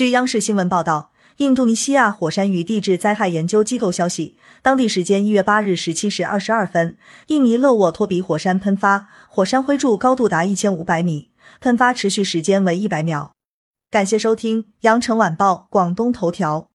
据央视新闻报道印度尼西亚火山与地质灾害研究机构消息当地时间一月八日十七时二十二分印尼勒沃托比火山喷发火山灰柱高度达一千五百米喷发持续时间为一百秒。感谢收听羊城晚报广东头条。